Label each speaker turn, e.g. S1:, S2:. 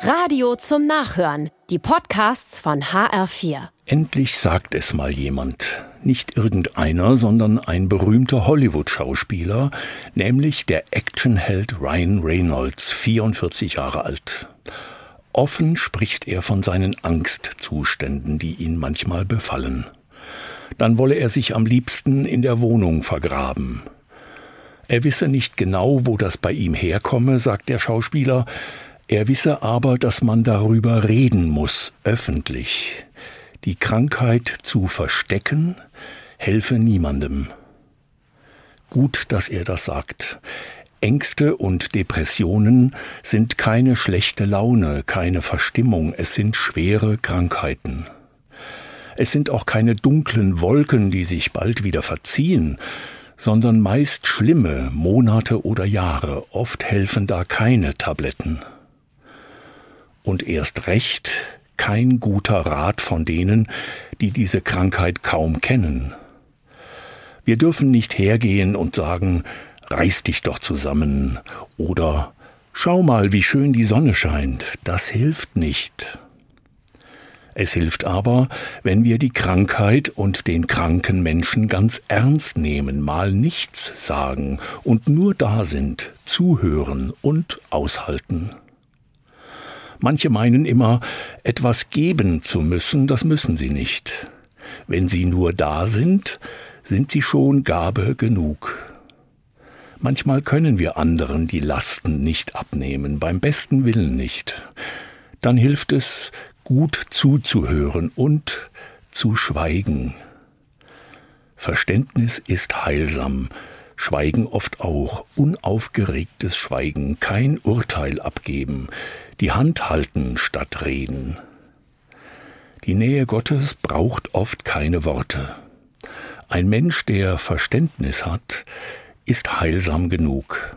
S1: Radio zum Nachhören. Die Podcasts von HR4.
S2: Endlich sagt es mal jemand. Nicht irgendeiner, sondern ein berühmter Hollywood-Schauspieler, nämlich der Actionheld Ryan Reynolds, 44 Jahre alt. Offen spricht er von seinen Angstzuständen, die ihn manchmal befallen. Dann wolle er sich am liebsten in der Wohnung vergraben. Er wisse nicht genau, wo das bei ihm herkomme, sagt der Schauspieler, er wisse aber, dass man darüber reden muss, öffentlich. Die Krankheit zu verstecken helfe niemandem. Gut, dass er das sagt. Ängste und Depressionen sind keine schlechte Laune, keine Verstimmung, es sind schwere Krankheiten. Es sind auch keine dunklen Wolken, die sich bald wieder verziehen, sondern meist schlimme Monate oder Jahre, oft helfen da keine Tabletten und erst recht kein guter Rat von denen, die diese Krankheit kaum kennen. Wir dürfen nicht hergehen und sagen, reiß dich doch zusammen oder schau mal, wie schön die Sonne scheint, das hilft nicht. Es hilft aber, wenn wir die Krankheit und den kranken Menschen ganz ernst nehmen, mal nichts sagen und nur da sind, zuhören und aushalten. Manche meinen immer, etwas geben zu müssen, das müssen sie nicht. Wenn sie nur da sind, sind sie schon Gabe genug. Manchmal können wir anderen die Lasten nicht abnehmen, beim besten Willen nicht. Dann hilft es, gut zuzuhören und zu schweigen. Verständnis ist heilsam, Schweigen oft auch, unaufgeregtes Schweigen, kein Urteil abgeben, die Hand halten statt reden. Die Nähe Gottes braucht oft keine Worte. Ein Mensch, der Verständnis hat, ist heilsam genug.